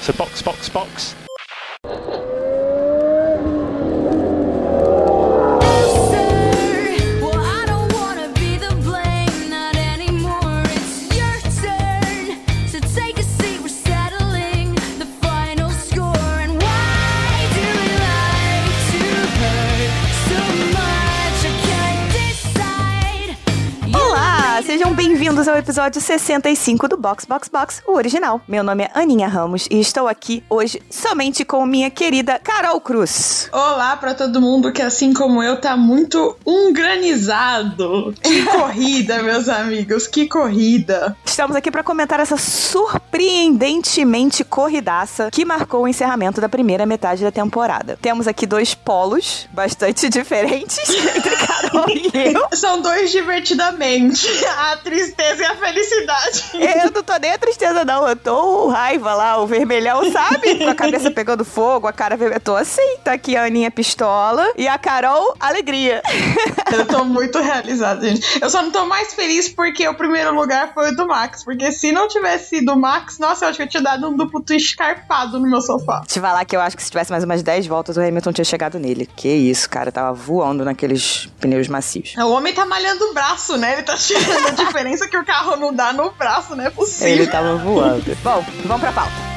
So box, box, box. Episódio 65 do Box Box Box, o original. Meu nome é Aninha Ramos e estou aqui hoje somente com minha querida Carol Cruz. Olá pra todo mundo que, assim como eu, tá muito ungranizado. Que corrida, meus amigos, que corrida. Estamos aqui para comentar essa surpreendentemente corridaça que marcou o encerramento da primeira metade da temporada. Temos aqui dois polos bastante diferentes entre Carol e eu. São dois divertidamente. A tristeza e a felicidade. Eu não tô nem a tristeza, não. Eu tô raiva lá, o vermelhão, sabe? Com a cabeça pegando fogo, a cara vermelha. Eu tô assim. Tá aqui a Aninha pistola e a Carol, alegria. Eu tô muito realizada, gente. Eu só não tô mais feliz porque o primeiro lugar foi o do Max. Porque se não tivesse sido o Max, nossa, eu acho que eu tinha dado um duplo twist carpado no meu sofá. Te falar que eu acho que se tivesse mais umas 10 voltas, o Hamilton tinha chegado nele. Que isso, cara. Tava voando naqueles pneus macios. O homem tá malhando o braço, né? Ele tá tirando a diferença que o carro não dá no braço, não é possível. Ele tava voando. Bom, vamos pra pauta.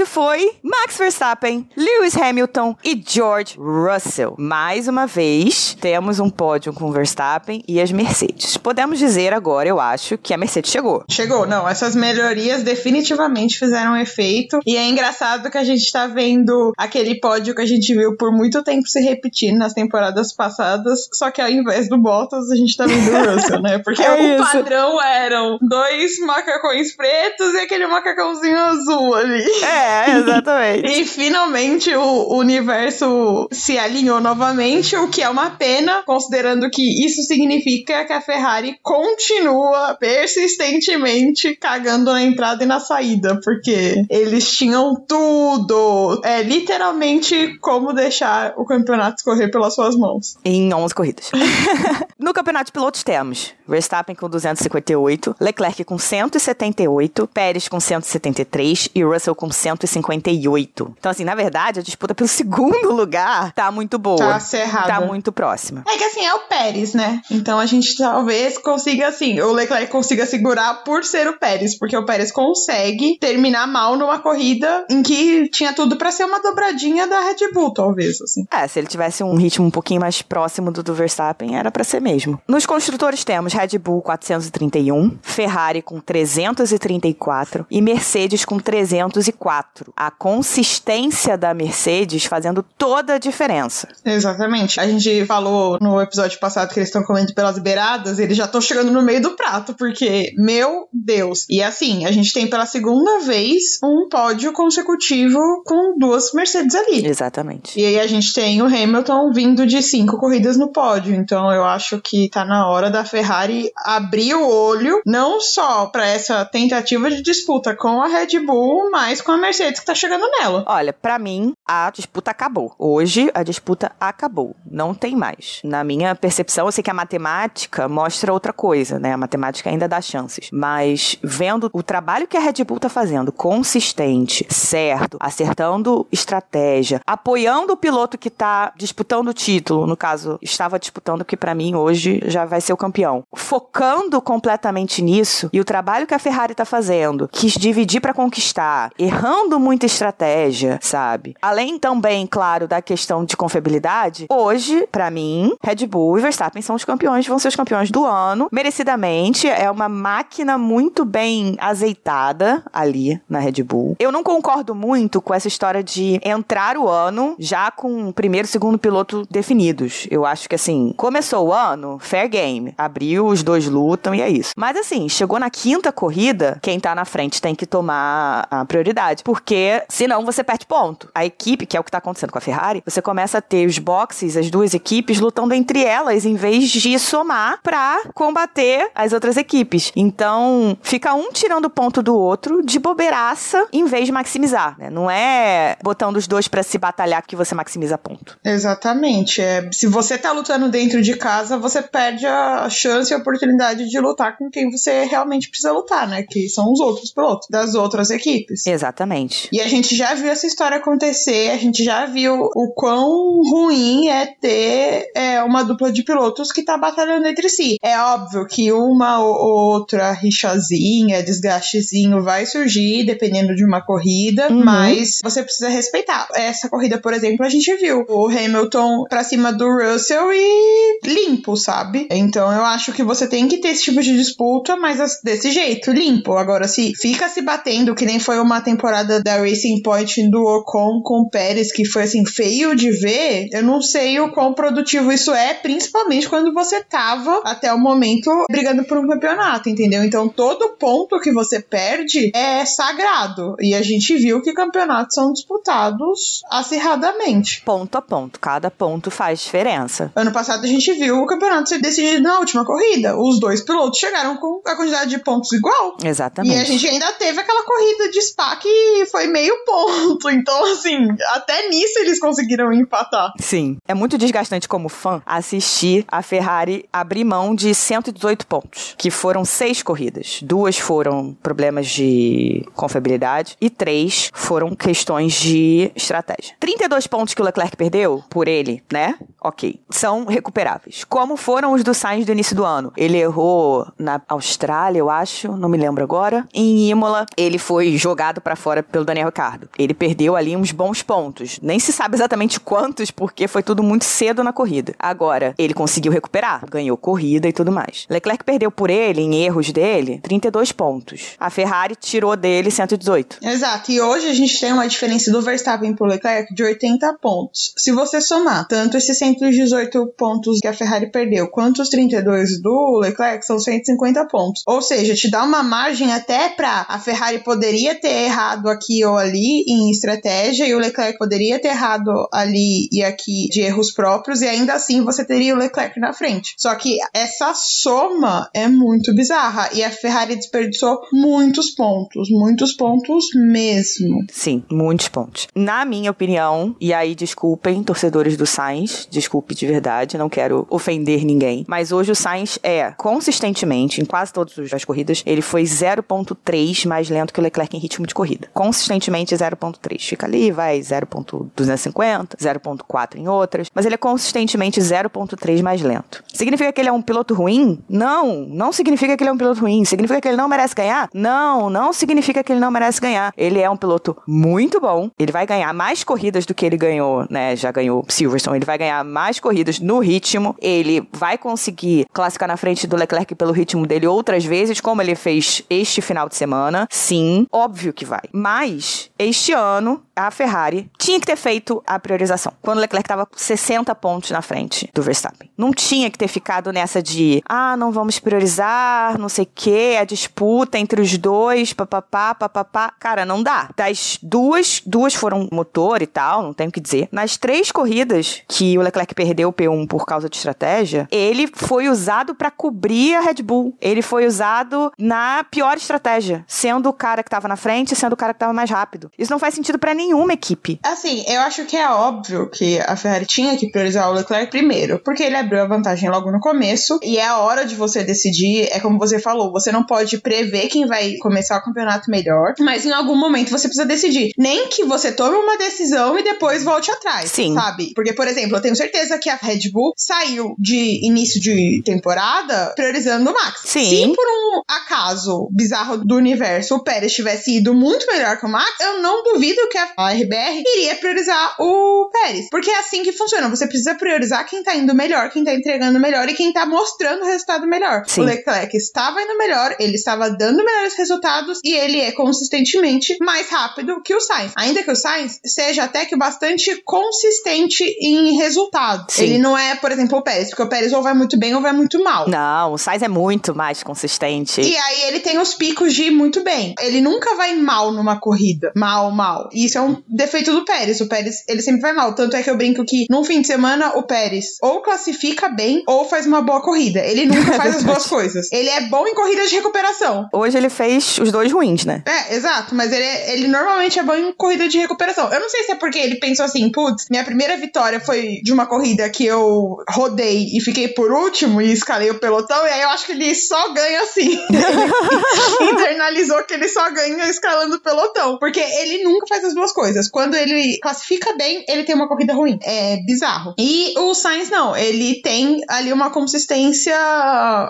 Pódio foi Max Verstappen, Lewis Hamilton e George Russell. Mais uma vez, temos um pódio com Verstappen e as Mercedes. Podemos dizer agora, eu acho, que a Mercedes chegou. Chegou, não. Essas melhorias definitivamente fizeram efeito. E é engraçado que a gente tá vendo aquele pódio que a gente viu por muito tempo se repetindo nas temporadas passadas. Só que ao invés do Bottas, a gente tá vendo o Russell, né? Porque É o padrão eram dois macacões pretos e aquele macacãozinho azul ali. É, exatamente. E finalmente o universo se alinhou novamente, o que é uma pena, considerando que isso significa que a Ferrari continua persistentemente cagando na entrada e na saída, porque eles tinham tudo, é literalmente como deixar o campeonato escorrer pelas suas mãos. em 11 corridas. no campeonato de pilotos temos Verstappen com 258, Leclerc com 178, Pérez com 173 e Russell com 158. Então, assim, na verdade, a disputa pelo segundo lugar tá muito boa. Tá acirrada. Tá muito próxima. É que assim, é o Pérez, né? Então a gente talvez consiga, assim, o Leclerc consiga segurar por ser o Pérez, porque o Pérez consegue terminar mal numa corrida em que tinha tudo pra ser uma dobradinha da Red Bull, talvez, assim. É, se ele tivesse um ritmo um pouquinho mais próximo do do Verstappen, era pra ser mesmo. Nos construtores temos Red Bull 431, Ferrari com 334 e Mercedes com 304. A consistência da Mercedes fazendo toda a diferença. Exatamente. A gente falou no episódio passado que eles estão comendo pelas beiradas, eles já estão chegando no meio do prato, porque, meu Deus. E assim, a gente tem pela segunda vez um pódio consecutivo com duas Mercedes ali. Exatamente. E aí a gente tem o Hamilton vindo de cinco corridas no pódio. Então eu acho que tá na hora da Ferrari abrir o olho, não só para essa tentativa de disputa com a Red Bull, mas com a Mercedes que tá chegando nela. Olha, pra mim, a disputa acabou. Hoje, a disputa acabou. Não tem mais. Na minha percepção, eu sei que a matemática mostra outra coisa, né? A matemática ainda dá chances. Mas vendo o trabalho que a Red Bull tá fazendo, consistente, certo, acertando estratégia, apoiando o piloto que tá disputando o título, no caso, estava disputando, que pra mim hoje já vai ser o campeão. Focando completamente nisso e o trabalho que a Ferrari tá fazendo, quis dividir pra conquistar, errando muita estratégia, sabe? Além também, claro, da questão de confiabilidade, hoje, pra mim, Red Bull e Verstappen são os campeões, vão ser os campeões do ano, merecidamente. É uma máquina muito bem azeitada ali na Red Bull. Eu não concordo muito com essa história de entrar o ano já com o primeiro e segundo piloto definidos. Eu acho que assim, começou o ano, fair game. Abriu, os dois lutam e é isso. Mas assim, chegou na quinta corrida, quem tá na frente tem que tomar a prioridade. Porque senão você perde ponto. Aí equipe, que é o que tá acontecendo com a Ferrari, você começa a ter os boxes, as duas equipes, lutando entre elas, em vez de somar pra combater as outras equipes. Então, fica um tirando ponto do outro de bobeiraça, em vez de maximizar, né? Não é botando os dois pra se batalhar que você maximiza ponto. Exatamente. É, se você tá lutando dentro de casa, você perde a chance e a oportunidade de lutar com quem você realmente precisa lutar, né? Que são os outros pilotos das outras equipes. Exatamente. E a gente já viu essa história acontecer, a gente já viu o quão ruim é ter é, uma dupla de pilotos que tá batalhando entre si. É óbvio que uma ou outra rixazinha, desgastezinho vai surgir dependendo de uma corrida, Uhum. mas você precisa respeitar. Essa corrida, por exemplo, a gente viu o Hamilton pra cima do Russell e limpo, sabe? Então eu acho que você tem que ter esse tipo de disputa, mas as- desse jeito, limpo. Agora, se fica se batendo, que nem foi uma temporada da Racing Point do Ocon com o Pérez, que foi assim, feio de ver, eu não sei o quão produtivo isso é, principalmente quando você tava até o momento brigando por um campeonato, entendeu? Então todo ponto que você perde é sagrado. E a gente viu que campeonatos são disputados acirradamente. Ponto a ponto. Cada ponto faz diferença. Ano passado a gente viu o campeonato ser decidido na última corrida. Os dois pilotos chegaram com a quantidade de pontos igual. Exatamente. E a gente ainda teve aquela corrida de Spa que foi meio ponto. Então, assim, até nisso eles conseguiram empatar. Sim. É muito desgastante como fã assistir a Ferrari abrir mão de 118 pontos, que foram seis corridas. Duas foram problemas de confiabilidade e três foram questões de estratégia. 32 pontos que o Leclerc perdeu por ele, né? Ok. São recuperáveis. Como foram os do Sainz do início do ano? Ele errou na Austrália, eu acho, não me lembro agora. Em Imola, ele foi jogado pra fora pelo Daniel Ricciardo. Ele perdeu ali uns bons pontos. Nem se sabe exatamente quantos, porque foi tudo muito cedo na corrida. Agora, ele conseguiu recuperar, ganhou corrida e tudo mais. Leclerc perdeu por ele, em erros dele, 32 pontos. A Ferrari tirou dele 118. Exato, e hoje a gente tem uma diferença do Verstappen pro Leclerc de 80 pontos. Se você somar tanto esses 118 pontos que a Ferrari perdeu, quanto os 32 do Leclerc, são 150 pontos. Ou seja, te dá uma margem até pra a Ferrari poderia ter errado aqui ou ali em estratégia, e o Leclerc poderia ter errado ali e aqui de erros próprios, e ainda assim você teria o Leclerc na frente. Só que essa soma é muito bizarra, e a Ferrari desperdiçou muitos pontos, muitos pontos mesmo. Sim, muitos pontos. Na minha opinião, e aí desculpem, torcedores do Sainz, desculpe de verdade, não quero ofender ninguém, mas hoje o Sainz é, consistentemente, em quase todas as corridas, ele foi 0.3 mais lento que o Leclerc em ritmo de corrida. Consistentemente 0.3. Fica ali, vai 0.250, 0.4 em outras, mas ele é consistentemente 0.3 mais lento. Significa que ele é um piloto ruim? Não, não significa que ele é um piloto ruim. Significa que ele não merece ganhar? Não, não significa que ele não merece ganhar. Ele é um piloto muito bom. Ele vai ganhar mais corridas do que ele ganhou, né? Já ganhou Silverstone. Ele vai ganhar mais corridas no ritmo. Ele vai conseguir classificar na frente do Leclerc pelo ritmo dele outras vezes, como ele fez este final de semana. Sim, óbvio que vai. Mas este ano a Ferrari tinha que ter feito a priorização. Quando o Leclerc estava 60 pontos na frente do Verstappen. Não tinha que ter ficado nessa de, ah, não vamos priorizar, não sei o quê, a disputa entre os dois, papapá, papapá. Cara, não dá. Das duas, duas foram motor e tal, não tenho o que dizer. Nas três corridas que o Leclerc perdeu o P1 por causa de estratégia, ele foi usado para cobrir a Red Bull. Ele foi usado na pior estratégia, sendo o cara que tava na frente, sendo o cara que tava mais rápido. Isso não faz sentido para nenhuma equipe. Assim, eu acho que é óbvio que a Ferrari tinha que priorizar o Leclerc primeiro, porque ele abriu a vantagem logo no começo e é a hora de você decidir. É como você falou, você não pode prever quem vai começar o campeonato melhor, mas em algum momento você precisa decidir. Nem que você tome uma decisão e depois volte atrás, Sim. sabe? Porque, por exemplo, eu tenho certeza que a Red Bull saiu de início de temporada priorizando o Max. Sim. Se por um acaso bizarro do universo o Pérez tivesse ido muito melhor que o Max, eu não duvido que a RBR iria priorizar o Pérez. Porque é assim que funciona. Você precisa priorizar quem tá indo melhor, quem tá entregando melhor e quem tá mostrando o resultado melhor. Sim. O Leclerc estava indo melhor, ele estava dando melhores resultados e ele é consistentemente mais rápido que o Sainz. Ainda que o Sainz seja até que bastante consistente em resultado. Sim. Ele não é, por exemplo, o Pérez, porque o Pérez ou vai muito bem ou vai muito mal. Não, o Sainz é muito mais consistente. E aí ele tem os picos de ir muito bem. Ele nunca vai mal numa corrida. Mal, mal. E isso é um defeito do Pérez. O Pérez, ele sempre vai mal. Tanto é que eu brinco que num fim de semana o Pérez ou classifica bem ou faz uma boa corrida. Ele nunca faz as boas coisas. Ele é bom em corridas de recuperação. Hoje ele fez os dois ruins, né? É, exato, mas ele, ele normalmente é bom em corrida de recuperação. Eu não sei se é porque ele pensou assim, putz, minha primeira vitória foi de uma corrida que eu rodei e fiquei por último e escalei o pelotão, e aí eu acho que ele só ganha assim. ele internalizou que ele só ganha escalando o pelotão. Porque ele nunca faz as duas coisas. Quando ele classifica bem, ele tem uma corrida ruim. É bizarro. E o Sainz não, ele tem ali uma consistência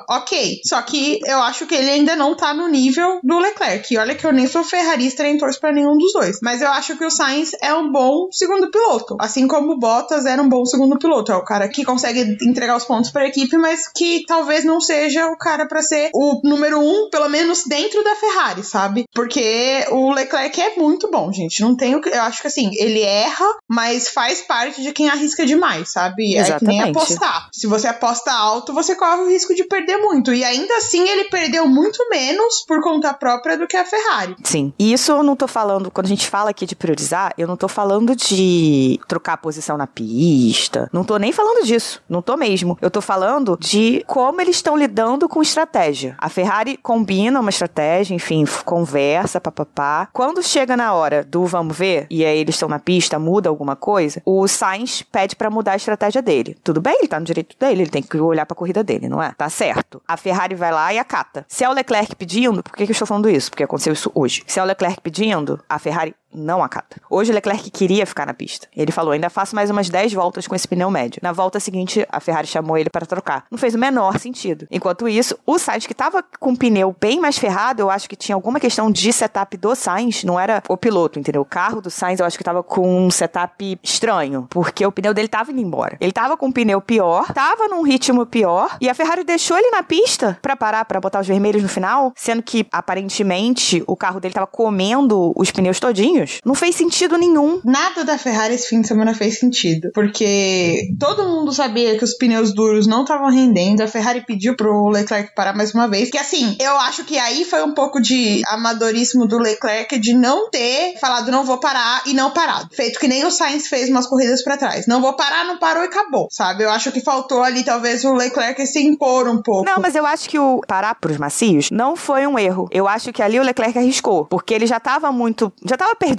ok. Só que eu acho que ele ainda não tá no nível do Leclerc. E olha que eu nem sou ferrarista nem torço pra nenhum dos dois. Mas eu acho que o Sainz é um bom segundo piloto. Assim como o Bottas era um bom segundo piloto. É o cara que consegue entregar os pontos pra equipe, mas que talvez não seja o cara pra ser o número um, pelo menos dentro da Ferrari, sabe? Porque o Leclerc é muito bom, gente. Não tenho. Eu acho que assim, ele erra, mas faz parte de quem arrisca demais, sabe? É que nem Exatamente. apostar. Se você aposta alto, você corre o risco de perder muito. E ainda assim, ele perdeu muito menos por conta própria do que a Ferrari. Sim. E isso eu não tô falando, quando a gente fala aqui de priorizar, eu não tô falando de trocar a posição na pista. Não tô nem falando disso. Não tô mesmo. Eu tô falando de como eles estão lidando com estratégia. A Ferrari combina uma estratégia, enfim, conversa, papapá. Quando chega na hora do vamos ver, e aí eles estão na pista, muda alguma coisa, o Sainz pede pra mudar a estratégia dele. Tudo bem, ele tá no direito dele, ele tem que olhar pra corrida dele, não é? Tá certo. A Ferrari vai lá e acata. Se é o Leclerc pedindo, por que, que eu estou falando isso? Porque aconteceu isso hoje. Se é o Leclerc pedindo, a Ferrari não acata. Hoje Leclerc queria ficar na pista. Ele falou: ainda faço mais umas 10 voltas com esse pneu médio. Na volta seguinte, a Ferrari chamou ele para trocar. Não fez o menor sentido. Enquanto isso, o Sainz, que tava com o pneu bem mais ferrado, eu acho que tinha alguma questão de setup do Sainz, não era o piloto, entendeu? O carro do Sainz eu acho que tava com um setup estranho, porque o pneu dele tava indo embora. Ele tava com um pneu pior, tava num ritmo pior, e a Ferrari deixou ele na pista pra parar, pra botar os vermelhos no final, sendo que aparentemente o carro dele tava comendo os pneus todinhos. Não fez sentido nenhum. Nada da Ferrari esse fim de semana fez sentido. Porque todo mundo sabia que os pneus duros não estavam rendendo. A Ferrari pediu pro Leclerc parar mais uma vez. Que assim, eu acho que aí foi um pouco de amadorismo do Leclerc de não ter falado não vou parar e não parado. Feito que nem o Sainz fez umas corridas pra trás. Não vou parar, não parou e acabou. Sabe? Eu acho que faltou ali talvez o Leclerc se impor um pouco. Não, mas eu acho que o parar pros macios não foi um erro. Eu acho que ali o Leclerc arriscou, porque ele já tava muito, já tava perdido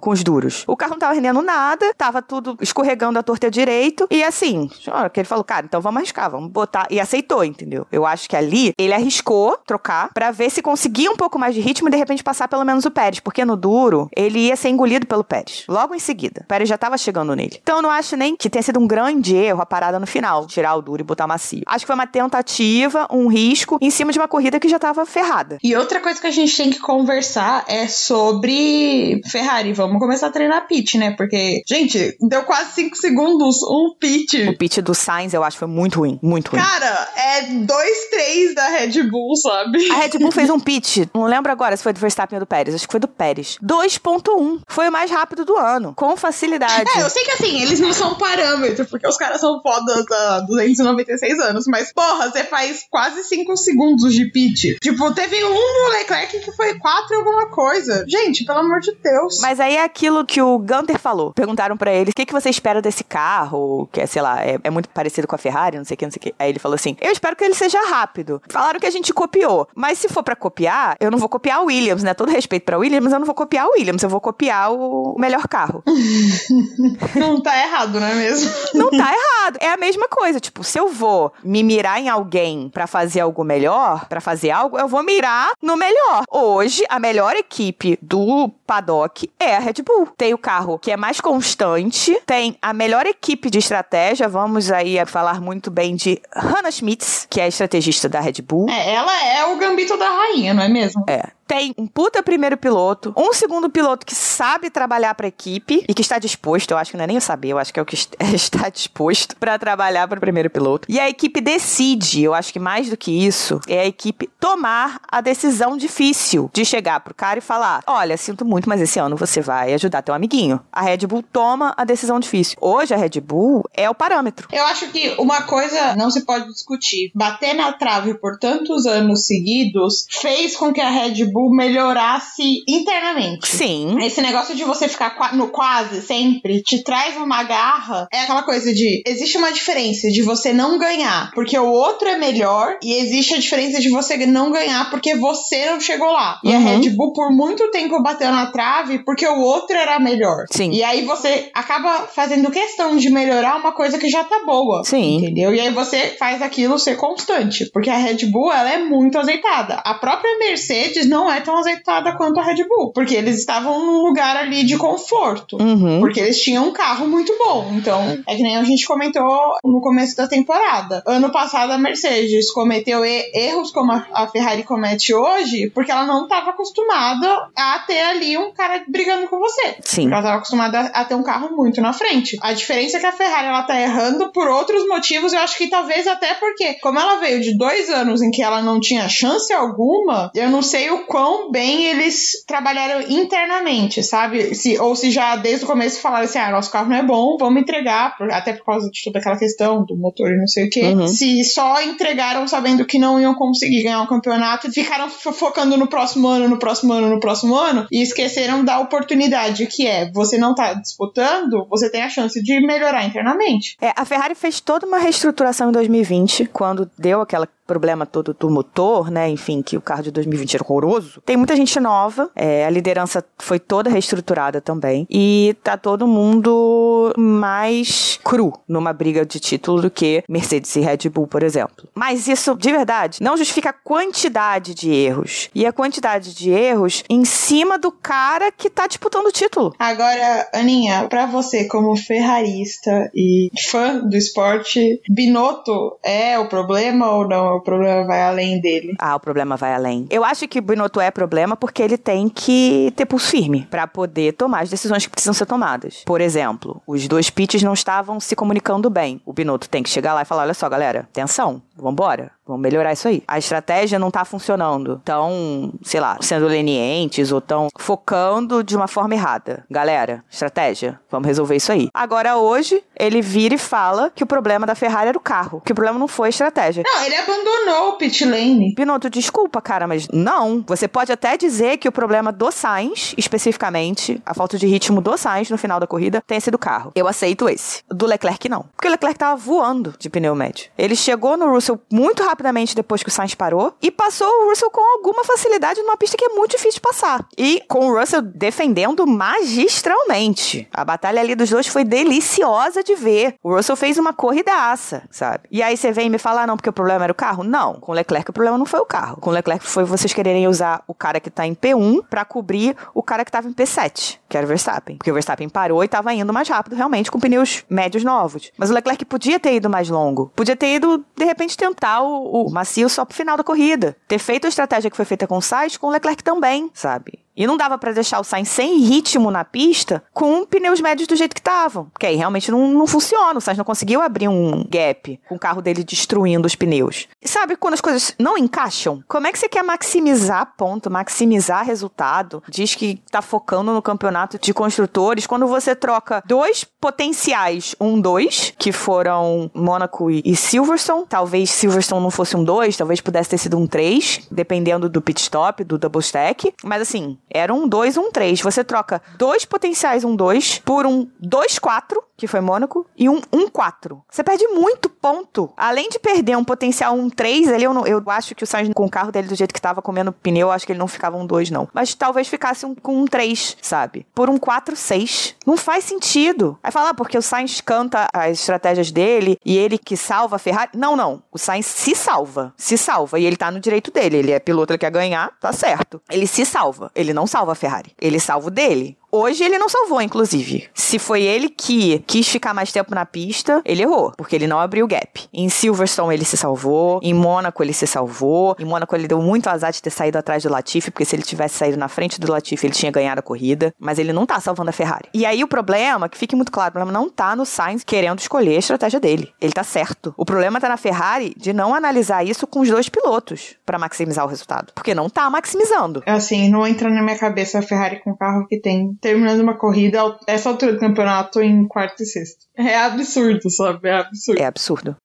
com os duros. O carro não tava rendendo nada, tava tudo escorregando a torta direito e assim, que ele falou, cara, então vamos arriscar, vamos botar e aceitou, entendeu? Eu acho que ali ele arriscou trocar pra ver se conseguia um pouco mais de ritmo e de repente passar pelo menos o Pérez, porque no duro ele ia ser engolido pelo Pérez. Logo em seguida, o Pérez já tava chegando nele. Então eu não acho nem que tenha sido um grande erro a parada no final, tirar o duro e botar macio. Acho que foi uma tentativa, um risco em cima de uma corrida que já tava ferrada. E outra coisa que a gente tem que conversar é sobre Ferrari. Vamos começar a treinar pit, né? Porque, gente, deu quase 5 segundos um O pit. pitch do Sainz eu acho foi muito ruim, muito ruim. Cara, é 2-3 da Red Bull, sabe? A Red Bull fez um pitch, não lembro agora se foi do Verstappen ou do Pérez, acho que foi do Pérez. 2.1. Foi o mais rápido do ano, com facilidade. É, eu sei que assim, eles não são parâmetro, porque os caras são fodas há 296 anos, mas porra, você faz quase 5 segundos de pit. Tipo, teve um no Leclerc que foi 4 alguma coisa. Gente, pelo amor de Deus. Mas aí é aquilo que o Gunter falou. Perguntaram pra ele, o que, que você espera desse carro? Que é, sei lá, é, é muito parecido com a Ferrari, não sei o que, não sei o que. Aí ele falou assim, eu espero que ele seja rápido. Falaram que a gente copiou. Mas se for pra copiar, eu não vou copiar o Williams, né? Todo respeito pra Williams, mas eu não vou copiar o Williams, eu vou copiar o melhor carro. Não tá errado, não é mesmo? Não tá errado. É a mesma coisa. Tipo, se eu vou me mirar em alguém pra fazer algo melhor, pra fazer algo, eu vou mirar no melhor. Hoje, a melhor equipe do paddock é a Red Bull. Tem o carro que é mais constante, tem a melhor equipe de estratégia. Vamos aí falar muito bem de Hannah Schmitz, que é a estrategista da Red Bull. É, ela é o gambito da rainha, não é mesmo? É. Tem um puta primeiro piloto, um segundo piloto que sabe trabalhar pra equipe e que está disposto, eu acho que não é nem eu saber, eu acho que é o que est- está disposto pra trabalhar para o primeiro piloto. E a equipe decide, eu acho que mais do que isso, é a equipe tomar a decisão difícil de chegar pro cara e falar: "Olha, sinto muito, mas esse ano você vai ajudar teu amiguinho". A Red Bull toma a decisão difícil. Hoje a Red Bull é o parâmetro. Eu acho que uma coisa não se pode discutir. Bater na trave por tantos anos seguidos fez com que a Red Bull Bull melhorasse internamente. Sim. Esse negócio de você ficar no quase sempre te traz uma garra. É aquela coisa de existe uma diferença de você não ganhar porque o outro é melhor e existe a diferença de você não ganhar porque você não chegou lá. E a Uhum. Red Bull por muito tempo bateu na trave porque o outro era melhor. Sim. E aí você acaba fazendo questão de melhorar uma coisa que já tá boa. Sim. Entendeu? E aí você faz aquilo ser constante. Porque a Red Bull, ela é muito azeitada. A própria Mercedes não é tão azeitada quanto a Red Bull. Porque eles estavam num lugar ali de conforto. Uhum. Porque eles tinham um carro muito bom. Então, é que nem a gente comentou no começo da temporada. Ano passado, a Mercedes cometeu erros como a Ferrari comete hoje, porque ela não estava acostumada a ter ali um cara brigando com você. Sim. Ela estava acostumada a ter um carro muito na frente. A diferença é que a Ferrari ela tá errando por outros motivos. Eu acho que talvez até porque, como ela veio de dois anos em que ela não tinha chance alguma, eu não sei o quão bem eles trabalharam internamente, sabe? Se, ou se já desde o começo falaram assim: ah, nosso carro não é bom, vamos entregar, por- até por causa de toda aquela questão do motor e não sei o quê. Uhum. Se só entregaram sabendo que não iam conseguir ganhar um campeonato e ficaram fo- focando no próximo ano, no próximo ano, no próximo ano e esqueceram da oportunidade que é você não tá disputando, você tem a chance de melhorar internamente. É, a Ferrari fez toda uma reestruturação em 2020, quando deu aquele problema todo do motor, né? Enfim, que o carro de 2020 era horroroso. Tem muita gente nova, é, a liderança foi toda reestruturada também. E tá todo mundo mais cru numa briga de título do que Mercedes e Red Bull, por exemplo. Mas isso, de verdade, não justifica a quantidade de erros. E a quantidade de erros em cima do cara que tá disputando o título. Agora, Aninha, pra você como ferrarista e fã do esporte, Binotto é o problema ou não? O problema vai além dele? Ah, o problema vai além. Eu acho que o Binotto é problema porque ele tem que ter pulso firme pra poder tomar as decisões que precisam ser tomadas. Por exemplo, os dois pitches não estavam se comunicando bem. O Binotto tem que chegar lá e falar: olha só, galera, atenção, vambora. Vamos melhorar isso aí. A estratégia não tá funcionando. Tão, sei lá, sendo lenientes ou tão focando de uma forma errada. Galera, estratégia, vamos resolver isso aí. Agora, hoje, ele vira e fala que o problema da Ferrari era o carro. Que o problema não foi a estratégia. Não, ele abandonou o pit lane. Binotto, desculpa, cara, mas não. Você pode até dizer que o problema do Sainz, especificamente, a falta de ritmo do Sainz no final da corrida, tenha sido o carro. Eu aceito esse. Do Leclerc, não. Porque o Leclerc tava voando de pneu médio. Ele chegou no Russell muito rapidamente depois que o Sainz parou e passou o Russell com alguma facilidade numa pista que é muito difícil de passar. E com o Russell defendendo magistralmente. A batalha ali dos dois foi deliciosa de ver. O Russell fez uma corridaça, sabe? E aí você vem me fala, ah, não, porque o problema era o carro? Não. Com o Leclerc o problema não foi o carro. Com o Leclerc foi vocês quererem usar o cara que tá em P1 pra cobrir o cara que tava em P7, que era o Verstappen. Porque o Verstappen parou e tava indo mais rápido, realmente, com pneus médios novos. Mas o Leclerc podia ter ido mais longo. Podia ter ido, de repente, tentar o, o macio só pro final da corrida. Ter feito a estratégia que foi feita com o Sainz, com o Leclerc também, sabe? E não dava pra deixar o Sainz sem ritmo na pista com pneus médios do jeito que estavam. Porque aí realmente não, não funciona. O Sainz não conseguiu abrir um gap com o carro dele destruindo os pneus. E sabe quando as coisas não encaixam? Como é que você quer maximizar ponto, maximizar resultado? Diz que tá focando no campeonato de construtores quando você troca dois potenciais um dois que foram Mônaco e, e Silverstone. Talvez Silverstone não fosse um dois, talvez pudesse ter sido um três, dependendo do pit stop, do double stack. Mas assim, era um 2, um 3. Você troca dois potenciais um 2 por um 2-4, que foi Mônaco, e um 1-4. Você perde muito ponto. Além de perder um potencial um 3, ali eu, eu acho que o Sainz com o carro dele do jeito que tava comendo pneu, eu acho que ele não ficava um 2, não. Mas talvez ficasse um, com um 3, sabe? Por um 4-6. Não faz sentido. Aí fala, ah, porque o Sainz canta as estratégias dele e ele que salva a Ferrari. Não, não. O Sainz se salva. Se salva. E ele tá no direito dele. Ele é piloto, ele quer ganhar, tá certo. Ele se salva. Ele não salva a Ferrari. Ele salva o dele. Hoje ele não salvou, inclusive. Se foi ele que quis ficar mais tempo na pista, ele errou, porque ele não abriu o gap. Em Silverstone ele se salvou, em Mônaco ele se salvou, em Mônaco ele deu muito azar de ter saído atrás do Latifi, porque se ele tivesse saído na frente do Latifi, ele tinha ganhado a corrida, mas ele não tá salvando a Ferrari. E aí o problema, que fique muito claro, o problema não tá no Sainz querendo escolher a estratégia dele. Ele tá certo. O problema tá na Ferrari de não analisar isso com os dois pilotos pra maximizar o resultado, porque não tá maximizando. Assim, não entra na minha cabeça a Ferrari com o carro que tem terminando uma corrida essa altura do campeonato em quarto e sexto. É absurdo, sabe? É absurdo. É absurdo.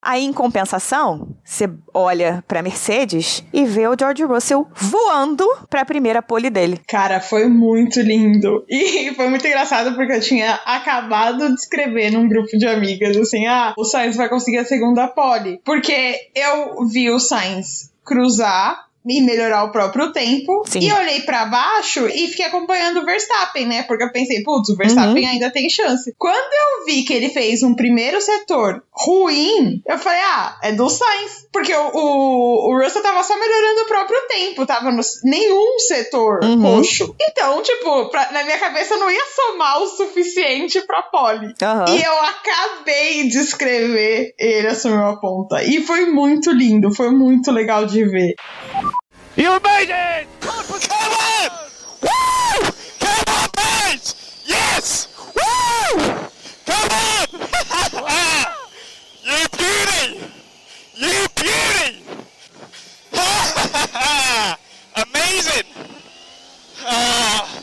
Aí, em compensação, você olha pra Mercedes e vê o George Russell voando pra primeira pole dele. Cara, foi muito lindo. E foi muito engraçado porque eu tinha acabado de escrever num grupo de amigas assim: ah, o Sainz vai conseguir a segunda pole. Porque eu vi o Sainz cruzar e melhorar o próprio tempo. Sim. E olhei pra baixo e fiquei acompanhando o Verstappen, né? Porque eu pensei, putz, o Verstappen Uhum. ainda tem chance. Quando eu vi que ele fez um primeiro setor ruim, eu falei, ah, é do Sainz. Porque o, o, o Russell tava só melhorando o próprio tempo, tava no nenhum setor Uhum. roxo. Então, tipo, pra- na minha cabeça não ia somar o suficiente pra pole. Aham. E eu acabei de escrever ele assumiu a ponta. E foi muito lindo, foi muito legal de ver. You made it! Come on! Woo! Come on, boys! Yes! Woo! Come on! you beauty! You beauty! Amazing! Ah,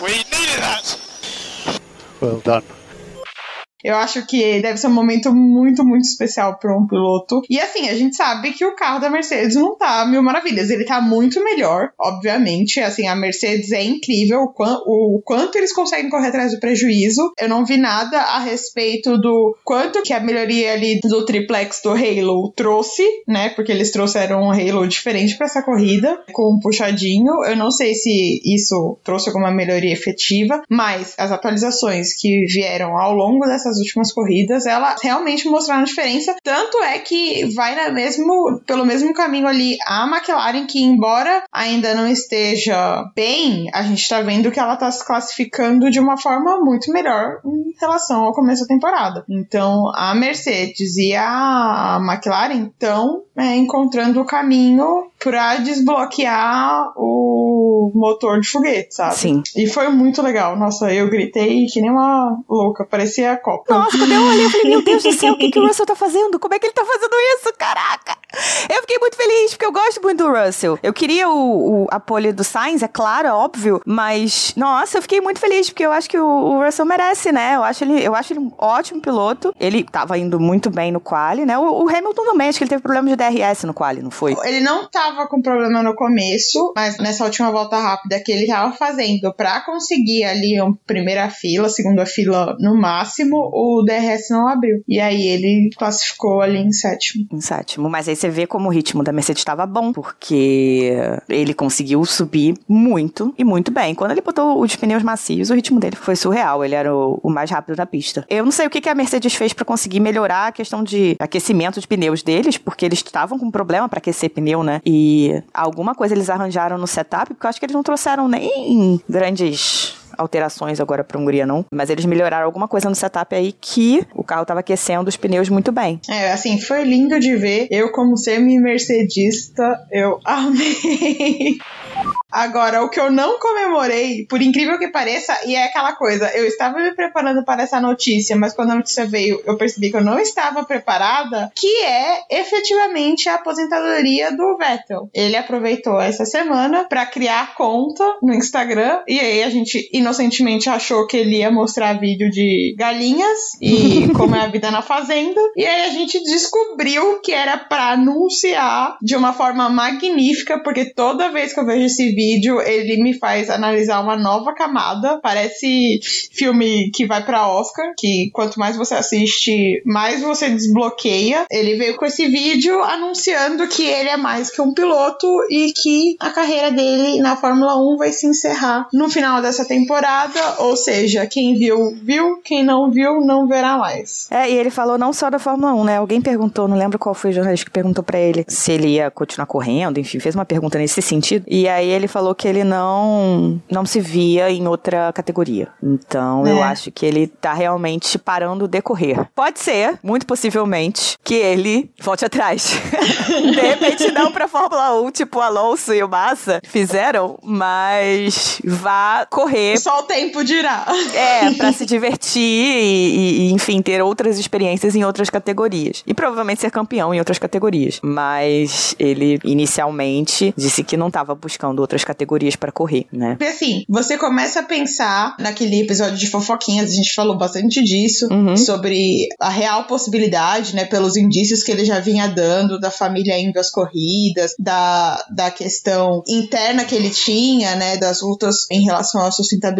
we needed that. Well done. Eu acho que deve ser um momento muito, muito especial para um piloto. E assim, a gente sabe que o carro da Mercedes não tá mil maravilhas. Ele tá muito melhor, obviamente. Assim, a Mercedes é incrível o, o quanto eles conseguem correr atrás do prejuízo. Eu não vi nada a respeito do quanto que a melhoria ali do triplex do Halo trouxe, né? Porque eles trouxeram um Halo diferente para essa corrida, com um puxadinho. Eu não sei se isso trouxe alguma melhoria efetiva, mas as atualizações que vieram ao longo dessas últimas corridas, elas realmente mostraram diferença. Tanto é que vai na mesmo, pelo mesmo caminho ali a McLaren, que embora ainda não esteja bem, a gente tá vendo que ela tá se classificando de uma forma muito melhor em relação ao começo da temporada. Então, a Mercedes e a McLaren estão é, encontrando o caminho pra desbloquear o motor de foguete, sabe? Sim. E foi muito legal. Nossa, eu gritei que nem uma louca, parecia a Copa. Nossa, quando eu olhei, eu falei, meu Deus do céu, o que, que o Russell tá fazendo? Como é que ele tá fazendo isso? Caraca! Eu fiquei muito feliz, porque eu gosto muito do Russell. Eu queria o, o a pole do Sainz, é claro, é óbvio, mas, nossa, eu fiquei muito feliz, porque eu acho que o, o Russell merece, né? Eu acho, ele, eu acho ele um ótimo piloto. Ele tava indo muito bem no quali, né? O, o Hamilton também, acho que ele teve problema de DRS no quali, não foi? Ele não tava com problema no começo, mas nessa última volta rápida que ele tava fazendo pra conseguir ali uma primeira fila, segunda fila no máximo, o DRS não abriu. E aí ele classificou ali em sétimo. Em sétimo. Mas aí você vê como o ritmo da Mercedes estava bom, porque ele conseguiu subir muito e muito bem. Quando ele botou os pneus macios, o ritmo dele foi surreal. Ele era o, o mais rápido da pista. Eu não sei o que, que a Mercedes fez para conseguir melhorar a questão de aquecimento de pneus deles, porque eles estavam com problema para aquecer pneu, né? E alguma coisa eles arranjaram no setup, porque eu acho que eles não trouxeram nem grandes alterações agora pra Hungria, não. Mas eles melhoraram alguma coisa no setup aí que o carro tava aquecendo os pneus muito bem. É, assim, foi lindo de ver. Eu, como semi-mercedista, eu amei. Agora, o que eu não comemorei, por incrível que pareça, e é aquela coisa, eu estava me preparando para essa notícia, mas quando a notícia veio, eu percebi que eu não estava preparada, que é efetivamente a aposentadoria do Vettel. Ele aproveitou essa semana para criar conta no Instagram, e aí a gente inocentemente achou que ele ia mostrar vídeo de galinhas e como é a vida na fazenda, e aí a gente descobriu que era para anunciar de uma forma magnífica, porque toda vez que eu vejo esse vídeo, ele me faz analisar uma nova camada. Parece filme que vai pra Oscar, que quanto mais você assiste, mais você desbloqueia. Ele veio com esse vídeo anunciando que ele é mais que um piloto e que a carreira dele na Fórmula 1 vai se encerrar no final dessa temporada. Ou seja, quem viu, viu, quem não viu, não verá mais. É, e ele falou não só da Fórmula 1, né? Alguém perguntou, não lembro qual foi o jornalista que perguntou pra ele se ele ia continuar correndo, enfim, fez uma pergunta nesse sentido. E aí ele falou que ele não não se via em outra categoria. Então, eu É. acho que ele tá realmente parando de correr. Pode ser, muito possivelmente, que ele volte atrás. de repente não pra Fórmula 1, tipo o Alonso e o Massa fizeram, mas vá correr Só o tempo dirá. é, pra se divertir e, e, enfim, ter outras experiências em outras categorias. E provavelmente ser campeão em outras categorias. Mas ele, inicialmente, disse que não estava buscando outras categorias para correr, né? Porque assim, você começa a pensar naquele episódio de fofoquinhas, a gente falou bastante disso, Uhum. sobre a real possibilidade, né, pelos indícios que ele já vinha dando da família indo às corridas, da, da questão interna que ele tinha, né, das lutas em relação à sustentabilidade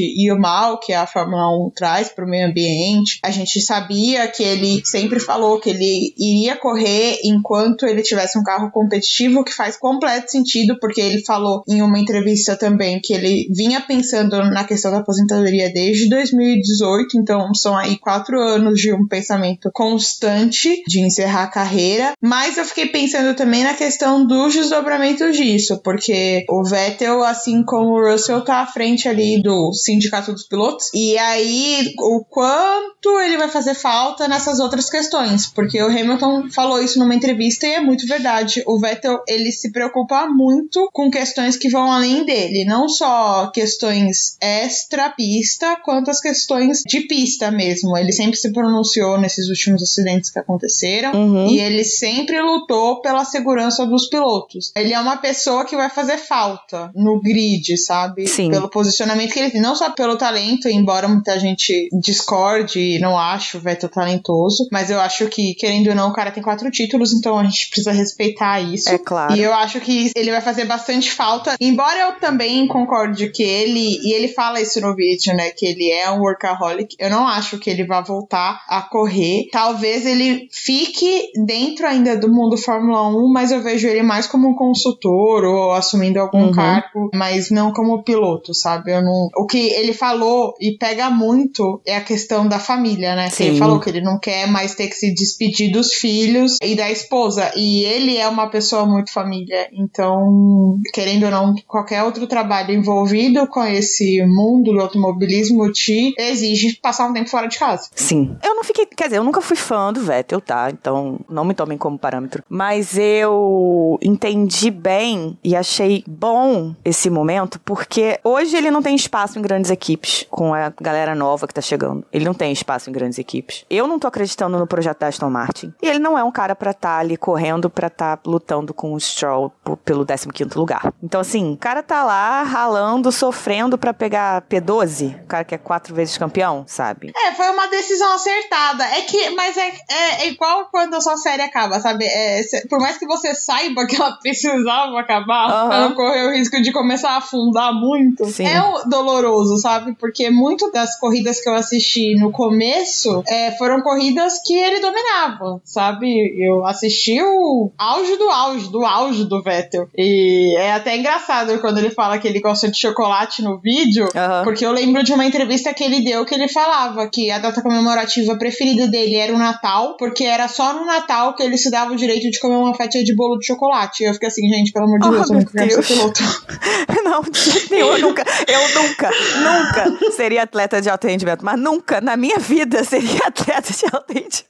e o mal que a Fórmula 1 traz para o meio ambiente. A gente sabia que ele sempre falou que ele iria correr enquanto ele tivesse um carro competitivo, que faz completo sentido, porque ele falou em uma entrevista também que ele vinha pensando na questão da aposentadoria desde 2018, então são aí quatro anos de um pensamento constante de encerrar a carreira. Mas eu fiquei pensando também na questão dos desdobramentos disso, porque o Vettel, assim como o Russell, tá à frente ali do sindicato dos pilotos, e aí o quanto ele vai fazer falta nessas outras questões, porque o Hamilton falou isso numa entrevista e é muito verdade. O Vettel, ele se preocupa muito com questões que vão além dele, não só questões extra-pista, quanto as questões de pista mesmo. Ele sempre se pronunciou nesses últimos acidentes que aconteceram Uhum. e ele sempre lutou pela segurança dos pilotos. Ele é uma pessoa que vai fazer falta no grid, sabe? Sim. Pelo posicionamento que ele tem, não só pelo talento, embora muita gente discorde e não ache o Vettel talentoso, mas eu acho que, querendo ou não, o cara tem quatro títulos, então a gente precisa respeitar isso. É claro. E eu acho que ele vai fazer bastante falta. Embora eu também concorde que ele, e ele fala isso no vídeo, né? Que ele é um workaholic. Eu não acho que ele vá voltar a correr. Talvez ele fique dentro ainda do mundo Fórmula 1, mas eu vejo ele mais como um consultor ou assumindo algum Uhum. cargo, mas não como piloto, sabe? Eu não... O que ele falou e pega muito é a questão da família, né? Que Ele Sim. falou que ele não quer mais ter que se despedir dos filhos e da esposa. E ele é uma pessoa muito família. Então, querendo ou não, qualquer outro trabalho envolvido com esse mundo do automobilismo te exige passar um tempo fora de casa. Sim. Eu não fiquei. Quer dizer, eu nunca fui fã do Vettel, tá? Então não me tomem como parâmetro. Mas eu entendi bem e achei bom esse momento, porque hoje ele não tem espaço em grandes equipes, com a galera nova que tá chegando. Ele não tem espaço em grandes equipes. Eu não tô acreditando no projeto da Aston Martin. E ele não é um cara pra estar ali correndo, pra estar lutando com o Stroll pelo 15 lugar. Então, assim, o cara tá lá ralando, sofrendo pra pegar P12, o cara que é quatro vezes campeão, sabe? É, foi uma decisão acertada. É que, mas é, é, é igual quando a sua série acaba, sabe? É, cê- por mais que você saiba que ela precisava acabar, Aham. pra não correr o risco de começar a afundar muito, Sim. é o- doloroso, sabe? Porque muito das corridas que eu assisti no começo é, foram corridas que ele dominava, sabe? Eu assisti o auge do auge, do auge do Vettel. E é até engraçado quando ele fala que ele gosta de chocolate no vídeo, Aham. porque eu lembro de uma entrevista que ele deu que ele falava que a data comemorativa preferida dele era o Natal, porque era só no Natal que ele se dava o direito de comer uma fatia de bolo de chocolate. E eu fiquei assim, gente, pelo amor de Oh, Deus, eu nunca quero ser piloto. Não, de jeito nenhum, eu nunca, eu nunca, nunca seria atleta de alto rendimento, mas nunca na minha vida seria atleta de alto rendimento.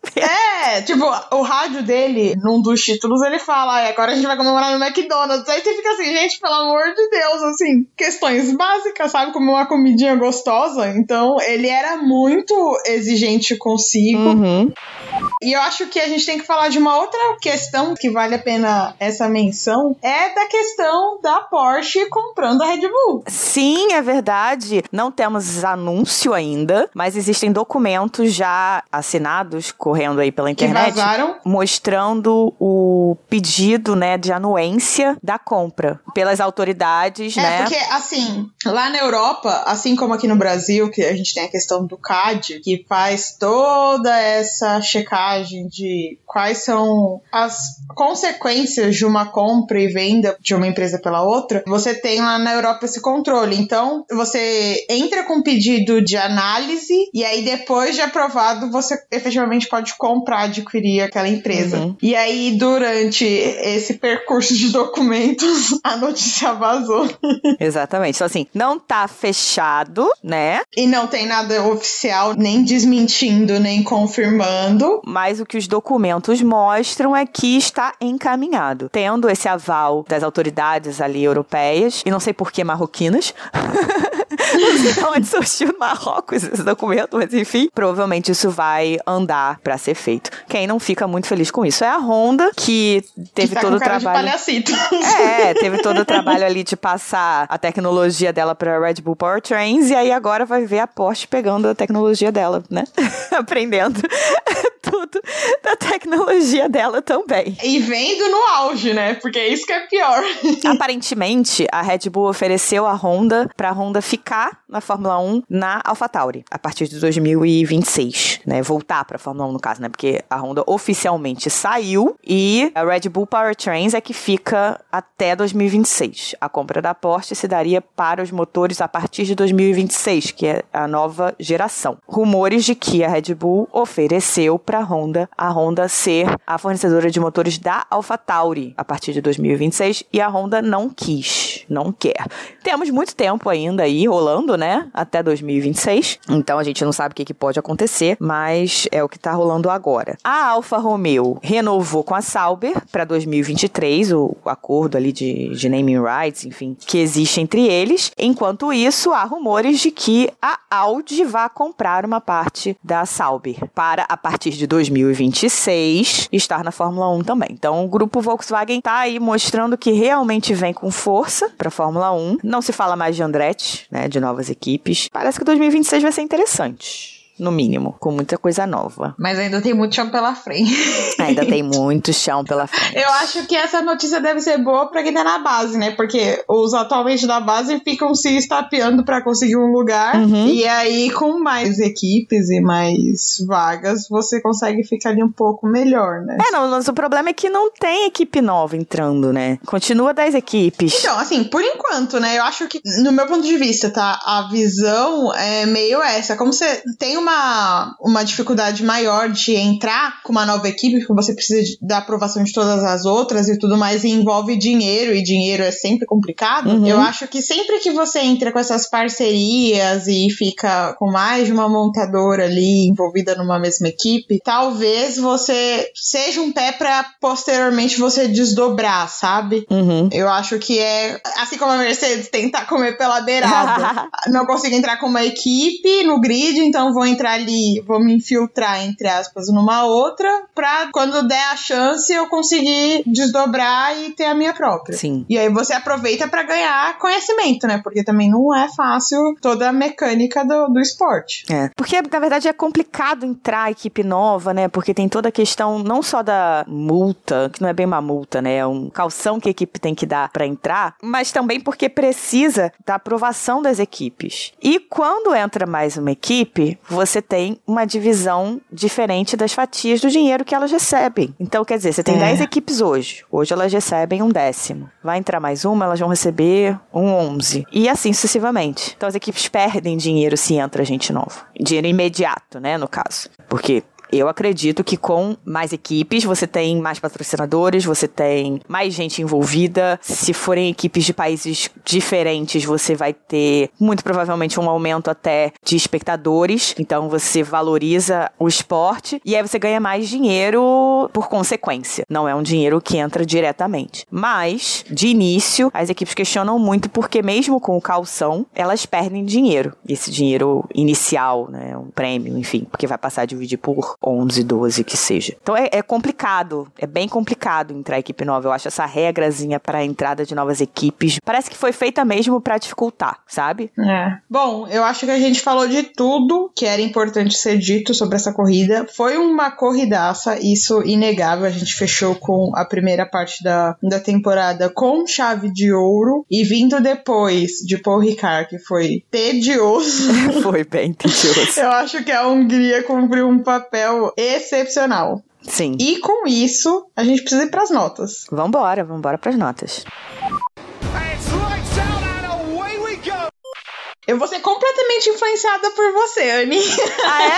É, tipo, o rádio dele, num dos títulos, ele fala, "Ah, agora a gente vai comemorar no McDonald's. Aí você fica assim, gente, pelo amor de Deus, assim, questões básicas, sabe? Como uma comidinha gostosa. Então, ele era muito exigente consigo. Uhum. E eu acho que a gente tem que falar de uma outra questão que vale a pena essa menção, é da questão da Porsche comprando a Red Bull. Sim, é verdade. Não temos anúncio ainda, mas existem documentos já assinados correndo aí pela internet. vazaram. Mostrando o pedido, né, de anuência da compra pelas autoridades, É, né? porque, assim, lá na Europa, assim como aqui no Brasil, que a gente tem a questão do CAD, que faz toda essa checagem de quais são as consequências de uma compra e venda de uma empresa pela outra, você tem lá na Europa esse controle. Então, você entra com um pedido de análise e aí, depois de aprovado, você efetivamente pode comprar, adquirir aquela empresa. Uhum. E aí, durante esse percurso de documentos, a notícia vazou. Exatamente. Então, assim, não tá fechado, né? E não tem nada oficial, nem desmentindo, nem confirmando. Mas o que os documentos mostram é que está encaminhado. Tendo esse aval das autoridades ali europeias, e não sei por que marroquinas, Não sei de onde surgiu no Marrocos esse documento, mas enfim, provavelmente isso vai andar pra ser feito. Quem não fica muito feliz com isso é a Honda, que teve que tá todo o trabalho. É, teve todo o trabalho ali de passar a tecnologia dela pra Red Bull Powertrains e aí agora vai ver a Porsche pegando a tecnologia dela, né? Aprendendo tudo da tecnologia dela também. E vendo no auge, né? Porque é isso que é pior. Aparentemente, a Red Bull ofereceu a Honda pra Honda ficar na Fórmula 1 na AlphaTauri a partir de 2026, né? Voltar pra Fórmula 1 no caso, né? Porque a Honda oficialmente saiu e a Red Bull Powertrains é que fica até 2026. A compra da Porsche se daria para os motores a partir de 2026, que é a nova geração. Rumores de que a Red Bull ofereceu para a Honda a Honda ser a fornecedora de motores da AlphaTauri a partir de 2026 e a Honda não quis, não quer. Temos muito tempo ainda aí rolando, né? Até 2026. Então a gente não sabe o que, que pode acontecer, mas é o que tá rolando agora. A Alfa Romeo renovou com a Sauber para 2023 o, acordo ali de, de naming rights, enfim, que existe entre eles. Enquanto isso, há rumores de que a Audi vai comprar uma parte da Sauber para a partir de 2026 estar na Fórmula 1 também. Então o grupo Volkswagen tá aí mostrando que realmente vem com força para Fórmula 1. Não se fala mais de Andretti, né, de novas equipes. Parece que 2026 vai ser interessante. No mínimo, com muita coisa nova. Mas ainda tem muito chão pela frente. Ainda tem muito chão pela frente. Eu acho que essa notícia deve ser boa pra quem tá na base, né? Porque os atualmente da base ficam se estapeando pra conseguir um lugar. Uhum. E aí, com mais equipes e mais vagas, você consegue ficar ali um pouco melhor, né? É, não, mas o problema é que não tem equipe nova entrando, né? Continua 10 equipes. Então, assim, por enquanto, né? Eu acho que, no meu ponto de vista, tá? A visão é meio essa. Como você tem uma, uma dificuldade maior de entrar com uma nova equipe, porque você precisa da aprovação de todas as outras e tudo mais, e envolve dinheiro, e dinheiro é sempre complicado. Uhum. Eu acho que sempre que você entra com essas parcerias e fica com mais de uma montadora ali envolvida numa mesma equipe, talvez você seja um pé pra posteriormente você desdobrar, sabe? Uhum. Eu acho que é assim como a Mercedes tentar comer pela beirada. Não consigo entrar com uma equipe no grid, então vou entrar ali, vou me infiltrar, entre aspas, numa outra, pra quando der a chance eu conseguir desdobrar e ter a minha própria. Sim. E aí você aproveita pra ganhar conhecimento, né? Porque também não é fácil toda a mecânica do, do esporte. É. Porque, na verdade, é complicado entrar equipe nova, né? Porque tem toda a questão não só da multa, que não é bem uma multa, né? É um calção que a equipe tem que dar pra entrar, mas também porque precisa da aprovação das equipes. E quando entra mais uma equipe, você tem uma divisão diferente das fatias do dinheiro que elas recebem. Então, quer dizer, você tem É. 10 equipes hoje. Hoje elas recebem um décimo. Vai entrar mais uma, elas vão receber um 11. E assim sucessivamente. Então as equipes perdem dinheiro se entra gente nova. Dinheiro imediato, né, no caso. Porque eu acredito que com mais equipes, você tem mais patrocinadores, você tem mais gente envolvida. Se forem equipes de países diferentes, você vai ter muito provavelmente um aumento até de espectadores. Então você valoriza o esporte e aí você ganha mais dinheiro por consequência. Não é um dinheiro que entra diretamente. Mas, de início, as equipes questionam muito porque mesmo com o calção, elas perdem dinheiro. Esse dinheiro inicial, né, um prêmio, enfim, porque vai passar a dividir por 11, 12, que seja. Então é, é complicado, é bem complicado entrar equipe nova. Eu acho essa regrazinha para a entrada de novas equipes, parece que foi feita mesmo para dificultar, sabe? É. Bom, eu acho que a gente falou de tudo que era importante ser dito sobre essa corrida. Foi uma corridaça, isso inegável. A gente fechou com a primeira parte da, da temporada com chave de ouro. E vindo depois de Paul Ricard, que foi tedioso. foi bem tedioso. Eu acho que a Hungria cumpriu um papel excepcional. Sim. E com isso, a gente precisa ir pras notas. Vambora, vambora pras notas. Eu vou ser completamente influenciada por você, Anne. Ah, é?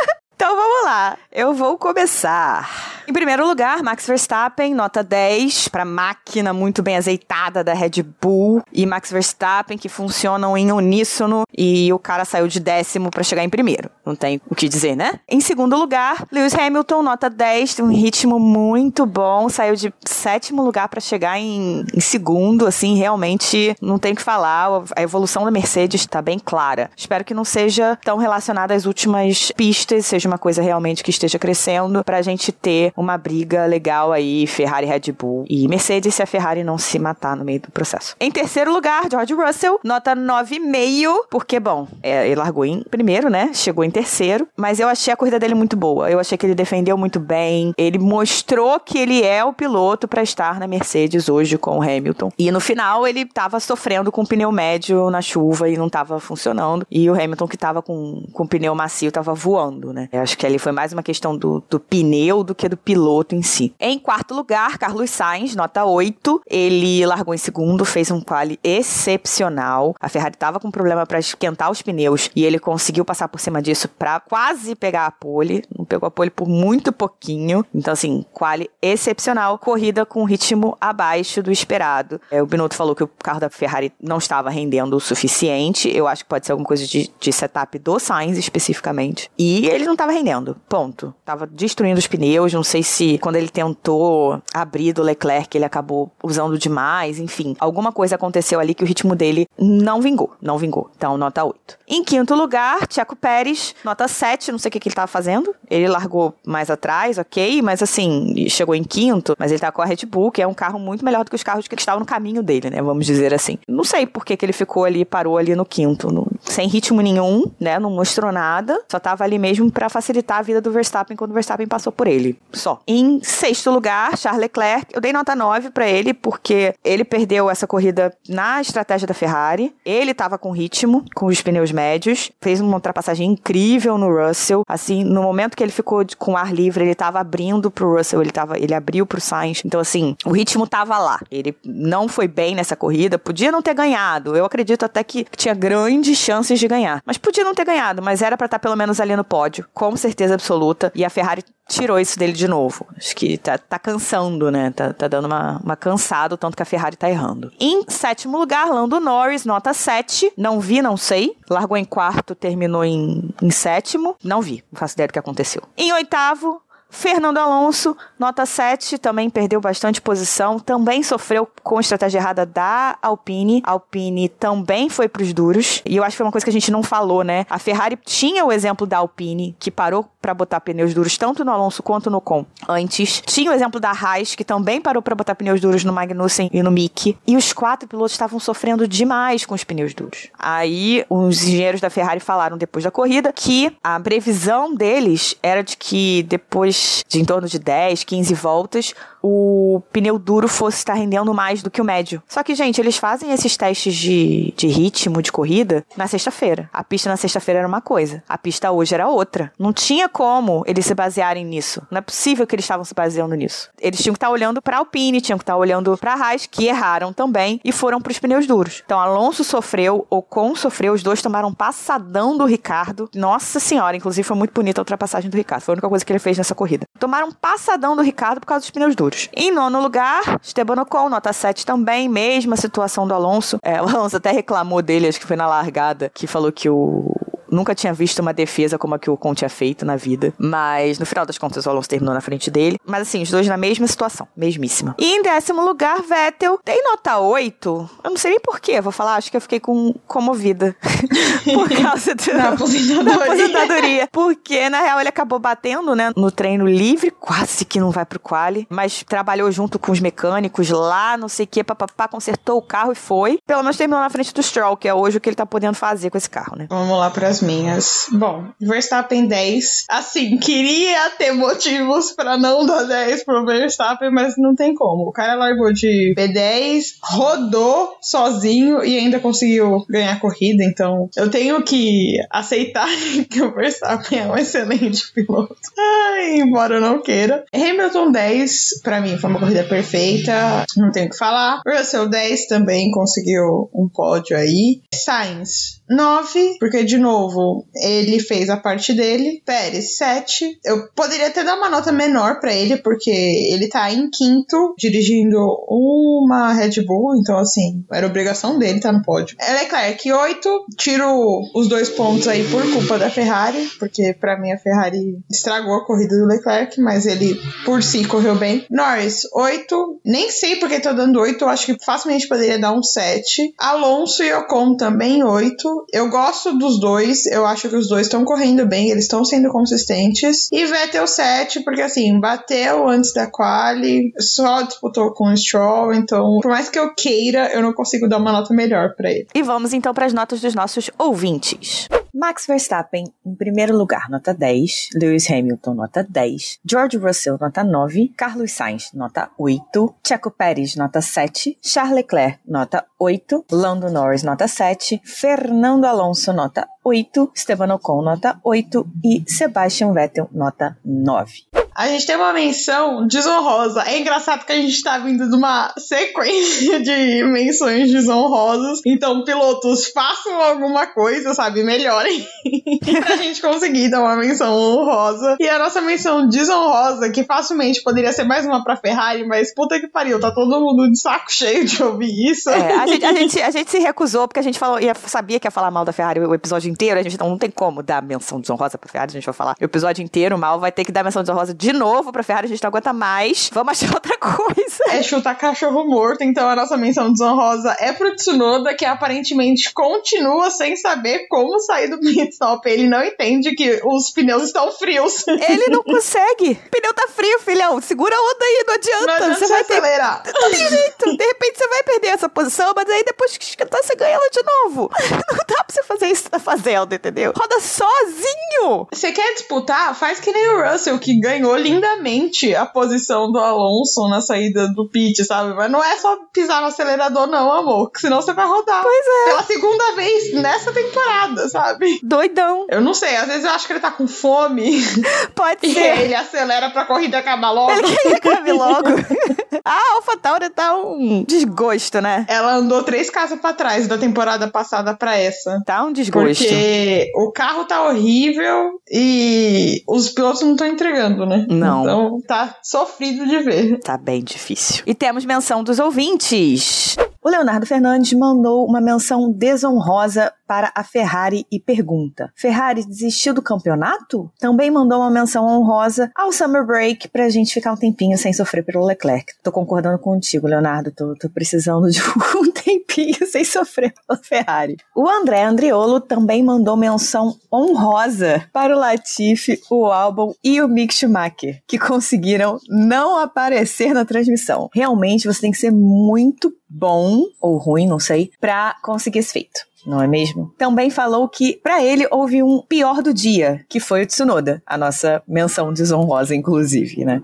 então vamos lá. Eu vou começar. Em primeiro lugar, Max Verstappen, nota 10 para máquina muito bem azeitada da Red Bull e Max Verstappen que funcionam em uníssono e o cara saiu de décimo para chegar em primeiro. Não tem o que dizer, né? Em segundo lugar, Lewis Hamilton, nota 10, tem um ritmo muito bom, saiu de sétimo lugar para chegar em, em segundo, assim, realmente não tem o que falar. A evolução da Mercedes está bem clara. Espero que não seja tão relacionada às últimas pistas, seja uma coisa realmente que esteja crescendo pra gente ter uma briga legal aí, Ferrari, Red Bull e Mercedes, se a Ferrari não se matar no meio do processo. Em terceiro lugar, George Russell, nota 9,5, porque, bom, é, ele largou em primeiro, né? Chegou em terceiro, mas eu achei a corrida dele muito boa. Eu achei que ele defendeu muito bem, ele mostrou que ele é o piloto pra estar na Mercedes hoje com o Hamilton. E no final ele tava sofrendo com o pneu médio na chuva e não tava funcionando. E o Hamilton que tava com, com o pneu macio tava voando, né? Eu acho que ali foi mais uma questão do, do pneu do que do piloto em si. Em quarto lugar, Carlos Sainz, nota 8. Ele largou em segundo, fez um quali excepcional. A Ferrari tava com problema para esquentar os pneus e ele conseguiu passar por cima disso para quase pegar a pole. Não pegou a pole por muito pouquinho. Então, assim, quali excepcional. Corrida com ritmo abaixo do esperado. É, o Binotto falou que o carro da Ferrari não estava rendendo o suficiente. Eu acho que pode ser alguma coisa de, de setup do Sainz especificamente. E ele não estava rendendo. Ponto. Tava destruindo os pneus. Não sei se quando ele tentou abrir do Leclerc, ele acabou usando demais. Enfim, alguma coisa aconteceu ali que o ritmo dele não vingou. Não vingou. Então, nota 8. Em quinto lugar, Tcheco Pérez, nota 7. Não sei o que, que ele estava fazendo. Ele largou mais atrás, ok. Mas assim, chegou em quinto. Mas ele tá com a Red Bull, que é um carro muito melhor do que os carros que estavam no caminho dele, né? Vamos dizer assim. Não sei por que, que ele ficou ali, parou ali no quinto. no- sem ritmo nenhum, né? Não mostrou nada. Só tava ali mesmo pra facilitar a vida do Verstappen quando o Verstappen passou por ele. Só. Em sexto lugar, Charles Leclerc. Eu dei nota 9 pra ele, porque ele perdeu essa corrida na estratégia da Ferrari. Ele tava com ritmo, com os pneus médios. Fez uma ultrapassagem incrível no Russell. Assim, no momento que ele ficou com ar livre, ele tava abrindo pro Russell, ele, tava, ele abriu pro Sainz. Então, assim, o ritmo tava lá. Ele não foi bem nessa corrida, podia não ter ganhado. Eu acredito até que tinha grandes chances de ganhar. Mas podia não ter ganhado, mas era pra estar pelo menos ali no pódio, com certeza absoluta. E a Ferrari tirou isso dele de novo. Acho que tá, tá cansando, né? Tá, tá dando uma, uma cansada, o tanto que a Ferrari tá errando. Em sétimo lugar, Lando Norris, nota 7. Não vi, não sei. Largou em quarto, terminou em, em sétimo. Não vi, não faço ideia do que aconteceu. Em oitavo, Fernando Alonso, nota 7, também perdeu bastante posição, também sofreu com a estratégia errada da Alpine. A Alpine também foi pros duros. E eu acho que foi uma coisa que a gente não falou, né? A Ferrari tinha o exemplo da Alpine, que parou pra botar pneus duros tanto no Alonso quanto no Con antes. Tinha o exemplo da Haas, que também parou pra botar pneus duros no Magnussen e no Mick. E os quatro pilotos estavam sofrendo demais com os pneus duros. Aí os engenheiros da Ferrari falaram depois da corrida que a previsão deles era de que depois de em torno de 10, 15 voltas, o pneu duro fosse estar rendendo mais do que o médio. Só que, gente, eles fazem esses testes de, de ritmo de corrida na sexta-feira. A pista na sexta-feira era uma coisa, a pista hoje era outra. Não tinha como eles se basearem nisso. Não é possível que eles estavam se baseando nisso. Eles tinham que estar olhando para Alpine, tinham que estar olhando para Haas, que erraram também e foram para os pneus duros. Então, Alonso sofreu, Ocon sofreu, os dois tomaram um passadão do Ricardo. Nossa senhora, inclusive foi muito bonita a ultrapassagem do Ricardo. Foi a única coisa que ele fez nessa corrida. Tomaram um passadão do Ricardo por causa dos pneus duros. Em nono lugar, Esteban Ocon, nota 7 também, mesma situação do Alonso. É, o Alonso até reclamou dele, acho que foi na largada, que falou que o nunca tinha visto uma defesa como a que o Ocon tinha feito na vida. Mas no final das contas o Alonso terminou na frente dele. Mas assim, os dois na mesma situação, mesmíssima. E em décimo lugar, Vettel tem nota 8. Eu não sei nem porquê, vou falar, acho que eu fiquei com comovida. Por causa do, Da aposentadoria. da aposentadoria. Porque, na real, ele acabou batendo, né, no treino livre, quase que não vai pro quali, mas trabalhou junto com os mecânicos lá, não sei o que, papapá, consertou o carro e foi. Pelo menos terminou na frente do Stroll, que é hoje o que ele tá podendo fazer com esse carro, né? Vamos lá pras minhas. Bom, Verstappen 10. Assim, queria ter motivos pra não dar 10 pro Verstappen, mas não tem como. O cara largou de P10, rodou sozinho e ainda conseguiu ganhar a corrida. Então, eu tenho que aceitar que o Verstappen é um excelente piloto. Ai, embora eu não queira. Hamilton 10, pra mim, foi uma corrida perfeita. Não tenho o que falar. Russell 10 também conseguiu um pódio aí. Sainz 9, porque de novo novo, ele fez a parte dele. Pérez, 7. Eu poderia até dar uma nota menor pra ele, porque ele tá em quinto, dirigindo uma Red Bull, então assim, era obrigação dele tá no pódio. É Leclerc, 8. Tiro os dois pontos aí por culpa da Ferrari, porque pra mim a Ferrari estragou a corrida do Leclerc, mas ele por si correu bem. Norris, 8. Nem sei porque tô dando 8, eu acho que facilmente poderia dar um 7. Alonso e Ocon também 8. Eu gosto dos dois, eu acho que os dois estão correndo bem, eles estão sendo consistentes. E Vettel 7, porque assim, bateu antes da quali, só disputou com o Stroll, então por mais que eu queira, eu não consigo dar uma nota melhor para ele. E vamos então para as notas dos nossos ouvintes. Max Verstappen, em primeiro lugar, nota 10. Lewis Hamilton, nota 10. George Russell, nota 9. Carlos Sainz, nota 8. Checo Pérez, nota 7. Charles Leclerc, nota 8. Lando Norris, nota 7. Fernando Alonso, nota 8. Esteban Ocon, nota 8. E Sebastian Vettel, nota 9. A gente tem uma menção desonrosa. É engraçado que a gente tá vindo de uma sequência de menções desonrosas. Então, pilotos, façam alguma coisa, sabe? Melhorem. pra gente conseguir dar uma menção honrosa. E a nossa menção desonrosa, que facilmente poderia ser mais uma pra Ferrari, mas puta que pariu, tá todo mundo de saco cheio de ouvir isso. É, a, gente, a, gente, a gente se recusou porque a gente falou, ia, sabia que ia falar mal da Ferrari o episódio inteiro. A gente não, não tem como dar menção desonrosa pra Ferrari, a gente vai falar o episódio inteiro mal, vai ter que dar menção desonrosa de novo pra Ferrari, a gente não aguenta mais. Vamos achar outra coisa. É chutar cachorro morto, então a nossa menção desonrosa é pro Tsunoda, que aparentemente continua sem saber como sair do pit stop. Ele não entende que os pneus estão frios. Ele não consegue. O pneu tá frio, filhão. Segura a onda aí, não adianta. Não adianta você vai ter. acelerar. Não tem jeito. De repente você vai perder essa posição, mas aí depois que esquentar, você ganha ela de novo. Não dá pra você fazer isso na fazenda, entendeu? Roda sozinho. Você quer disputar? Faz que nem o Russell, que ganhou lindamente a posição do Alonso na saída do pit, sabe? Mas não é só pisar no acelerador, não, amor. Que senão você vai rodar. Pois é. Pela segunda vez nessa temporada, sabe? Doidão. Eu não sei, às vezes eu acho que ele tá com fome Pode e ser. ele acelera pra corrida acabar logo. Ele quer que acabe logo. a AlphaTauri tá um desgosto, né? Ela andou três casas pra trás da temporada passada pra essa. Tá um desgosto. Porque o carro tá horrível e os pilotos não estão entregando, né? Não. Então tá sofrido de ver. Tá bem difícil. E temos menção dos ouvintes. O Leonardo Fernandes mandou uma menção desonrosa para a Ferrari e pergunta: Ferrari desistiu do campeonato? Também mandou uma menção honrosa ao Summer Break pra gente ficar um tempinho sem sofrer pelo Leclerc. Tô concordando contigo, Leonardo. Tô, tô precisando de um tempinho sem sofrer pela Ferrari. O André Andriolo também mandou menção honrosa para o Latifi, o Albon e o Mick Schumacher, que conseguiram não aparecer na transmissão. Realmente você tem que ser muito bom ou ruim, não sei, pra conseguir esse feito. Não é mesmo? Também falou que para ele houve um pior do dia, que foi o Tsunoda, a nossa menção desonrosa, inclusive, né?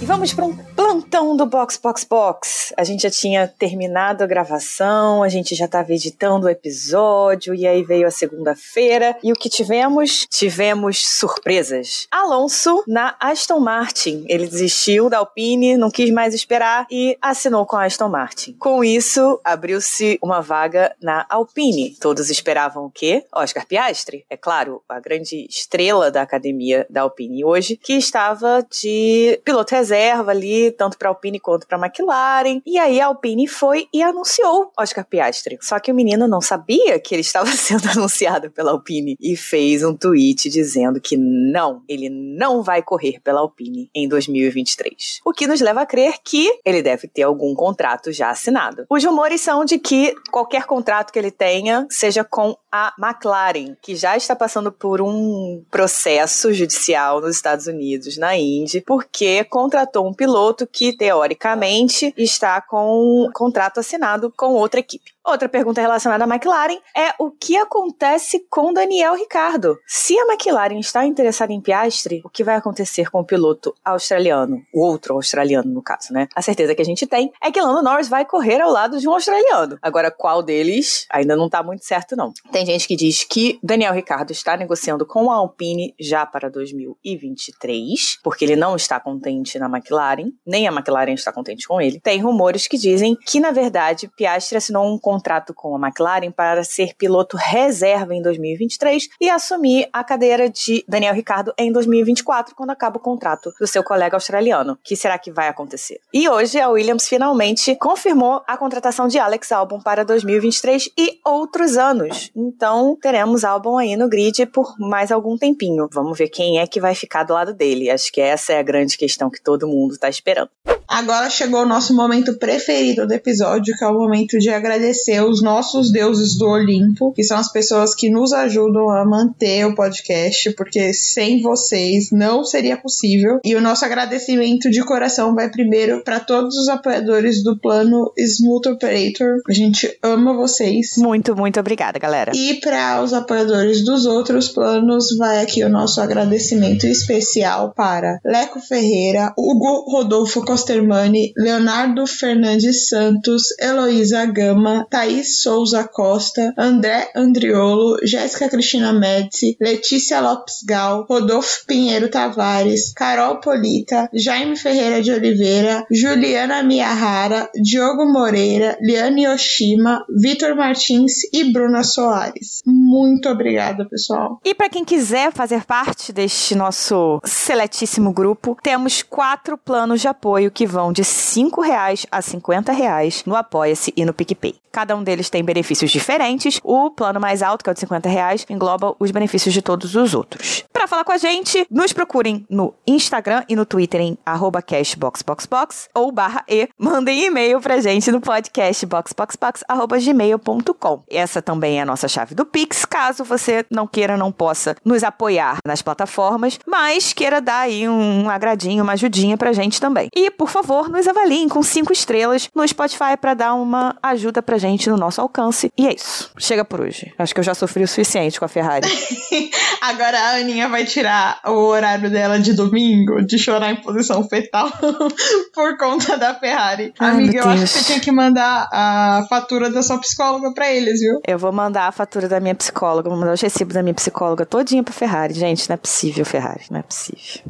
E vamos para um plantão do Box Box Box. A gente já tinha terminado a gravação, a gente já estava editando o episódio, e aí veio a segunda-feira. E o que tivemos? Tivemos surpresas. Alonso na Aston Martin. Ele desistiu da Alpine, não quis mais esperar e assinou com a Aston Martin. Com isso, abriu-se uma vaga na Alpine. Todos esperavam o quê? Oscar Piastri, é claro, a grande estrela da academia da Alpine hoje, que estava de piloto reserva ali, tanto para Alpine quanto para McLaren. E aí a Alpine foi e anunciou Oscar Piastri. Só que o menino não sabia que ele estava sendo anunciado pela Alpine e fez um tweet dizendo que não, ele não vai correr pela Alpine em 2023. O que nos leva a crer que ele deve ter algum contrato já assinado. Os rumores são de que qualquer contrato que ele tenha seja com a McLaren, que já está passando por um processo judicial nos Estados Unidos, na Indy, porque contratou um piloto que, teoricamente, está com um contrato assinado com outra equipe. Outra pergunta relacionada à McLaren é o que acontece com Daniel Ricardo? Se a McLaren está interessada em Piastri, o que vai acontecer com o piloto australiano, o outro australiano no caso, né? A certeza que a gente tem é que Lando Norris vai correr ao lado de um australiano. Agora, qual deles ainda não tá muito certo não. Tem gente que diz que Daniel Ricardo está negociando com a Alpine já para 2023, porque ele não está contente na McLaren, nem a McLaren está contente com ele. Tem rumores que dizem que, na verdade, Piastri assinou um contrato com a McLaren para ser piloto reserva em 2023 e assumir a cadeira de Daniel Ricardo em 2024, quando acaba o contrato do seu colega australiano. O que será que vai acontecer? E hoje a Williams finalmente confirmou a contratação de Alex Albon para 2023 e outros anos. Então teremos Albon aí no grid por mais algum tempinho. Vamos ver quem é que vai ficar do lado dele. Acho que essa é a grande questão que todo mundo está esperando. Agora chegou o nosso momento preferido do episódio, que é o momento de agradecer os nossos deuses do Olimpo, que são as pessoas que nos ajudam a manter o podcast, porque sem vocês não seria possível. E o nosso agradecimento de coração vai primeiro para todos os apoiadores do plano Smooth Operator. A gente ama vocês. Muito, muito obrigada, galera. E para os apoiadores dos outros planos, vai aqui o nosso agradecimento especial para Leco Ferreira, Hugo Rodolfo Costermani, Leonardo Fernandes Santos, Heloísa Gama, Thaís Souza Costa, André Andriolo, Jéssica Cristina Médici, Letícia Lopes Gal, Rodolfo Pinheiro Tavares, Carol Polita, Jaime Ferreira de Oliveira, Juliana Miyahara, Diogo Moreira, Liane Yoshima, Vitor Martins e Bruna Soares. Muito obrigada, pessoal. E para quem quiser fazer parte deste nosso seletíssimo grupo, temos quatro planos de apoio que vão de 5 reais a 50 reais no Apoia-se e no PicPay. Cada um deles tem benefícios diferentes. O plano mais alto, que é o de 50 reais, engloba os benefícios de todos os outros. Falar com a gente, nos procurem no Instagram e no Twitter em arroba cashboxboxbox ou barra e. Mandem e-mail pra gente no podcast boxboxbox.gmail.com. Essa também é a nossa chave do Pix, caso você não queira, não possa nos apoiar nas plataformas, mas queira dar aí um agradinho, uma ajudinha pra gente também. E, por favor, nos avaliem com cinco estrelas no Spotify para dar uma ajuda pra gente no nosso alcance. E é isso. Chega por hoje. Acho que eu já sofri o suficiente com a Ferrari. Agora a Aninha vai tirar o horário dela de domingo, de chorar em posição fetal, por conta da Ferrari. Ai, Amiga, eu acho que você tinha que mandar a fatura da sua psicóloga pra eles, viu? Eu vou mandar a fatura da minha psicóloga, vou mandar os recibos da minha psicóloga todinha pra Ferrari. Gente, não é possível, Ferrari. Não é possível.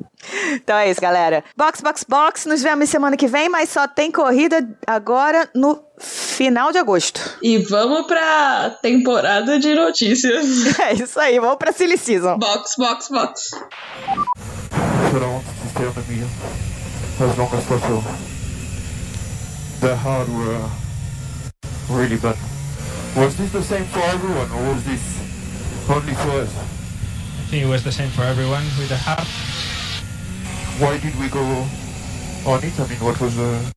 Então é isso, galera. Box, box, box. Nos vemos semana que vem, mas só tem corrida agora no final de agosto. E vamos pra temporada de notícias. É isso aí, vamos pra Silly Season. Box, box, box. on the medium as long as possible. The hard were really bad. Was this the same for everyone or was this only for us? I think it was the same for everyone with the hard. Why did we go on it? I mean, what was the,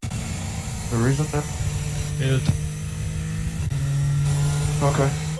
the reason then? Build Okay.